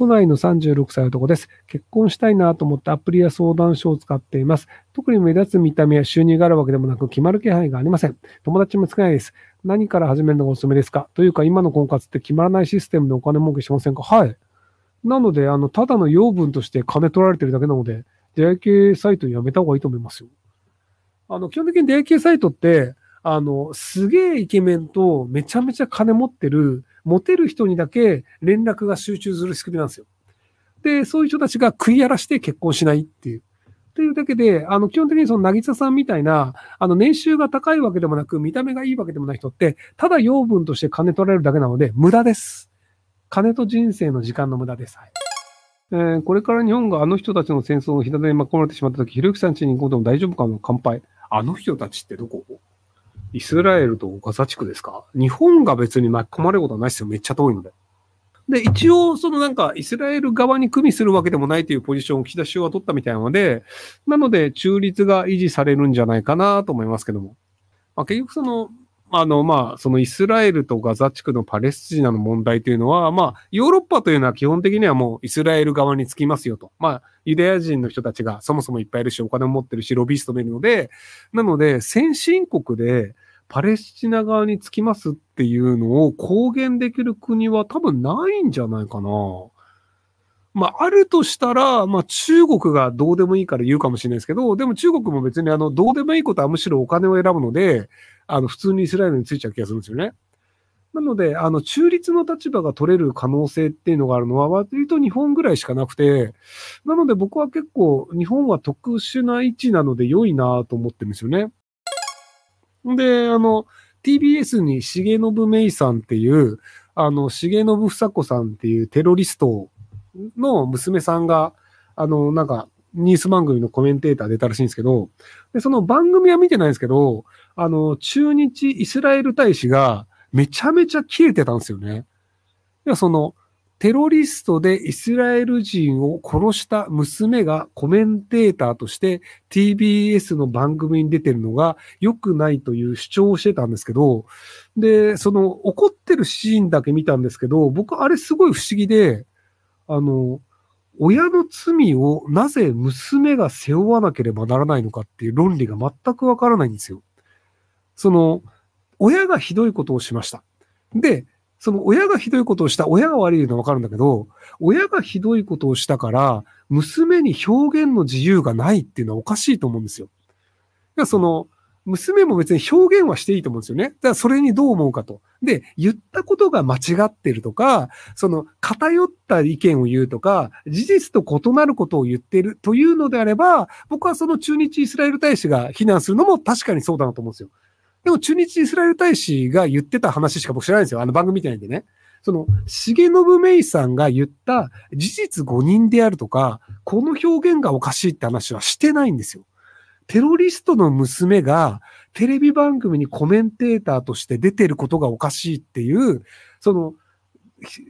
都内の36歳男です。結婚したいなと思ってアプリや相談所を使っています。特に目立つ見た目や収入があるわけでもなく決まる気配がありません。友達も少ないです。何から始めるのがおすすめですか？というか、今の婚活って決まらないシステムでお金儲けしませんか？はい。なので、あの、ただの養分として金取られてるだけなので、出会い系サイトやめた方がいいと思いますよ。あの、基本的に出会い系サイトって、あの、すげえイケメンとめちゃめちゃ金持ってる、モテる人にだけ連絡が集中する仕組みなんですよ。で、そういう人たちが食い荒らして結婚しないっていう。というだけで、あの、基本的にその、なぎささんみたいな、あの、年収が高いわけでもなく、見た目がいいわけでもない人って、ただ養分として金取られるだけなので、無駄です。金と人生の時間の無駄です。はい。えー、これから日本があの人たちの戦争の火種に巻き込まれてしまったとき、ひろゆきさん家に行こうとも大丈夫かの乾杯。あの人たちってどこ？イスラエルとガザ地区ですか？日本が別に巻き込まれることはないですよ。めっちゃ遠いので。で、一応、そのなんか、イスラエル側に組みするわけでもないというポジションを岸田首相は取ったみたいなので、なので、中立が維持されるんじゃないかなと思いますけども。まあ、結局その、あの、まあ、そのイスラエルとガザ地区のパレスチナの問題というのは、まあ、ヨーロッパというのは基本的にはもうイスラエル側につきますよと。まあ、ユダヤ人の人たちがそもそもいっぱいいるし、お金を持ってるし、ロビーストもいるので、なので、先進国で、パレスチナ側につきますっていうのを公言できる国は多分ないんじゃないかな。まあ、あるとしたら、まあ、中国がどうでもいいから言うかもしれないですけど、でも中国も別にあの、どうでもいいことはむしろお金を選ぶので、あの、普通にイスラエルについちゃう気がするんですよね。なので、あの、中立の立場が取れる可能性っていうのがあるのは、割と日本ぐらいしかなくて、なので僕は結構、日本は特殊な位置なので良いなと思ってるんですよね。で、あの、TBS に重信芽衣さんっていう、あの、重信房子さんっていうテロリストの娘さんが、あの、なんか、ニュース番組のコメンテーター出たらしいんですけど、で、その番組は見てないんですけど、あの、中日イスラエル大使がめちゃめちゃ切れてたんですよね。いや、その、テロリストでイスラエル人を殺した娘がコメンテーターとして TBS の番組に出てるのが良くないという主張をしてたんですけど、で、その怒ってるシーンだけ見たんですけど、僕あれすごい不思議で、あの、親の罪をなぜ娘が背負わなければならないのかっていう論理が全くわからないんですよ。その、親がひどいことをしました。で、その親がひどいことをした、親が悪いのはわかるんだけど、親がひどいことをしたから、娘に表現の自由がないっていうのはおかしいと思うんですよ。その、娘も別に表現はしていいと思うんですよね。だからそれにどう思うかと。で、言ったことが間違ってるとか、その偏った意見を言うとか、事実と異なることを言ってるというのであれば、僕はその中日イスラエル大使が非難するのも確かにそうだなと思うんですよ。でも中日イスラエル大使が言ってた話しか僕知らないんですよ。あの番組見てないんでね。その、重信芽衣さんが言った事実誤認であるとか、この表現がおかしいって話はしてないんですよ。テロリストの娘がテレビ番組にコメンテーターとして出てることがおかしいっていう、その、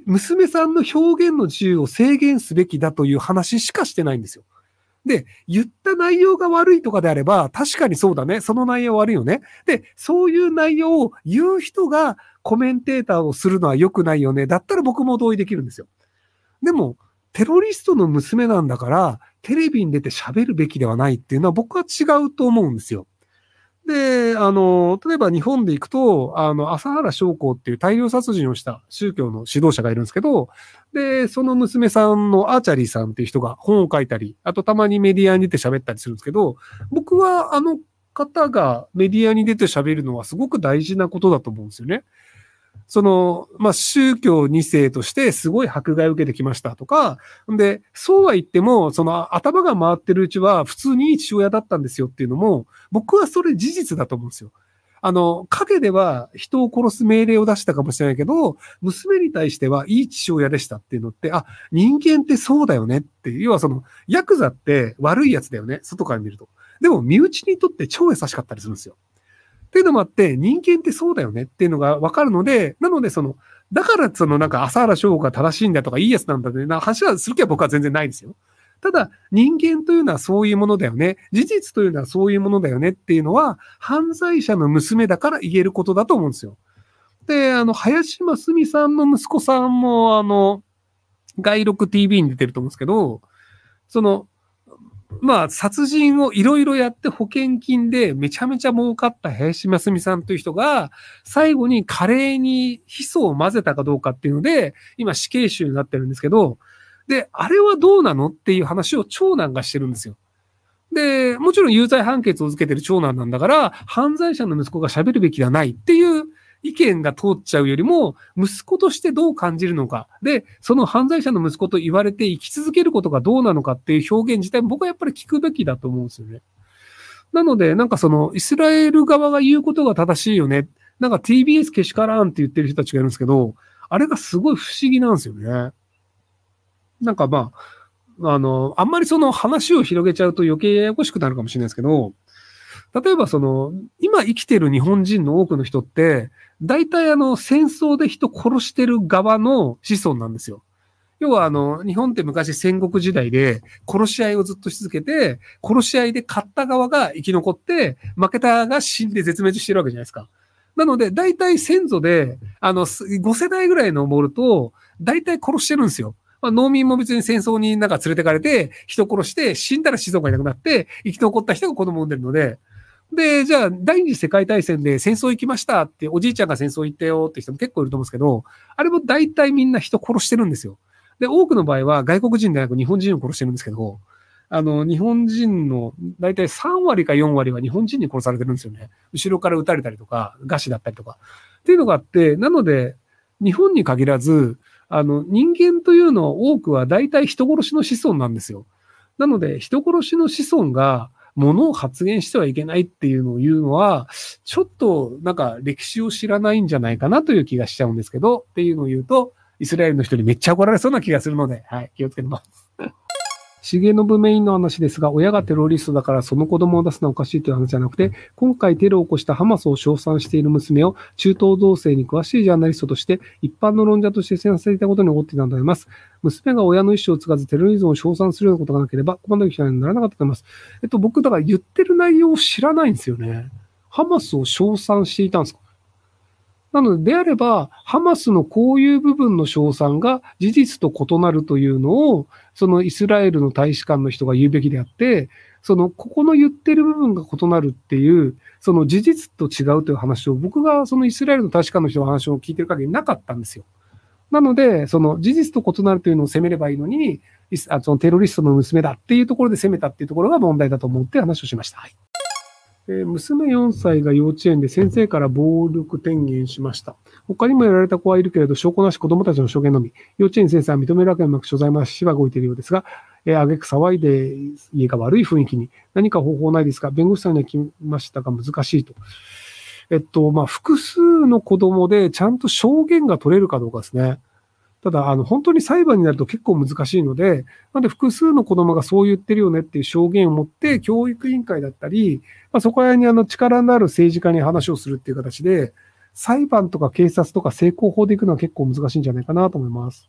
娘さんの表現の自由を制限すべきだという話しかしてないんですよ。で、言った内容が悪いとかであれば、確かにそうだね。その内容悪いよね。で、そういう内容を言う人がコメンテーターをするのは良くないよね。だったら僕も同意できるんですよ。でも、テロリストの娘なんだから、テレビに出て喋るべきではないっていうのは僕は違うと思うんですよ。で、あの、例えば日本で行くと、あの、朝原将校っていう大量殺人をした宗教の指導者がいるんですけど、で、その娘さんのアーチャリーさんっていう人が本を書いたり、あとたまにメディアに出て喋ったりするんですけど、僕はあの方がメディアに出て喋るのはすごく大事なことだと思うんですよね。その、まあ、宗教2世としてすごい迫害を受けてきましたとか、で、そうは言っても、その頭が回ってるうちは普通にいい父親だったんですよっていうのも、僕はそれ事実だと思うんですよ。あの、影では人を殺す命令を出したかもしれないけど、娘に対してはいい父親でしたっていうのって、あ、人間ってそうだよねっていう、要はその、ヤクザって悪いやつだよね、外から見ると。でも、身内にとって超優しかったりするんですよ。っていうのもあって、人間ってそうだよねっていうのがわかるので、なのでその、だからそのなんか朝原翔が正しいんだとかいいやつなんだってな話はする気は僕は全然ないですよ。ただ、人間というのはそういうものだよね。事実というのはそういうものだよねっていうのは、犯罪者の娘だから言えることだと思うんですよ。で、あの、林真澄さんの息子さんも、あの、外録 TV に出てると思うんですけど、その、まあ、殺人をいろいろやって保険金でめちゃめちゃ儲かった林真澄さんという人が、最後にカレーにヒ素を混ぜたかどうかっていうので、今死刑囚になってるんですけど、で、あれはどうなのっていう話を長男がしてるんですよ。で、もちろん有罪判決を受けてる長男なんだから、犯罪者の息子が喋るべきではないっていう意見が通っちゃうよりも、息子としてどう感じるのか。で、その犯罪者の息子と言われて生き続けることがどうなのかっていう表現自体も僕はやっぱり聞くべきだと思うんですよね。なので、なんかその、イスラエル側が言うことが正しいよね。なんか TBS けしからんって言ってる人たちがいるんですけど、あれがすごい不思議なんですよね。なんかまあ、あの、あんまりその話を広げちゃうと余計ややこしくなるかもしれないですけど、例えばその、今生きてる日本人の多くの人って、大体あの、戦争で人殺してる側の子孫なんですよ。要はあの、日本って昔戦国時代で殺し合いをずっとし続けて、殺し合いで勝った側が生き残って、負けた側が死んで絶滅してるわけじゃないですか。なので、大体先祖で、あの、5世代ぐらい登ると、大体殺してるんですよ。まあ、農民も別に戦争になんか連れてかれて、人殺して、死んだら子孫がいなくなって、生き残った人が子供を産んでるので、で、じゃあ、第二次世界大戦で戦争行きましたって、おじいちゃんが戦争行ったよって人も結構いると思うんですけど、あれも大体みんな人殺してるんですよ。で、多くの場合は外国人ではなく日本人を殺してるんですけど、あの、日本人の大体3割か4割は日本人に殺されてるんですよね。後ろから撃たれたりとか、餓死だったりとか。っていうのがあって、なので、日本に限らず、あの、人間というのは多くは大体人殺しの子孫なんですよ。なので、人殺しの子孫が、ものを発言してはいけないっていうのを言うのは、ちょっとなんか歴史を知らないんじゃないかなという気がしちゃうんですけど、っていうのを言うと、イスラエルの人にめっちゃ怒られそうな気がするので、はい、気をつけてます。重信メインの話ですが、親がテロリストだからその子供を出すのはおかしいという話じゃなくて、今回テロを起こしたハマスを称賛している娘を中東情勢に詳しいジャーナリストとして、一般の論者として宣されたことに起っていたのであります。娘が親の意思を継がずテロリズムを称賛するようなことがなければ、ここまでのにならなかったと思います。えっと、僕、だから言ってる内容を知らないんですよね。ハマスを称賛していたんですか？なので、であれば、ハマスのこういう部分の賞賛が事実と異なるというのを、そのイスラエルの大使館の人が言うべきであって、その、ここの言ってる部分が異なるっていう、その事実と違うという話を、僕がそのイスラエルの大使館の人の話を聞いてる限りなかったんですよ。なので、その事実と異なるというのを責めればいいのに、そのテロリストの娘だっていうところで責めたっていうところが問題だと思って話をしました。はいえ娘4歳が幼稚園で先生から暴力転言しました。他にもやられた子はいるけれど、証拠なし子供たちの証言のみ。幼稚園先生は認めるわけなく所在もしば動いているようですが、えー、あげく騒いで家が悪い雰囲気に。何か方法ないですか？弁護士さんには来ましたが難しいと。えっと、まあ、複数の子供でちゃんと証言が取れるかどうかですね。ただ、あの、本当に裁判になると結構難しいので、なんで複数の子供がそう言ってるよねっていう証言を持って、教育委員会だったり、まあ、そこら辺にあの力のある政治家に話をするっていう形で、裁判とか警察とか成功法で行くのは結構難しいんじゃないかなと思います。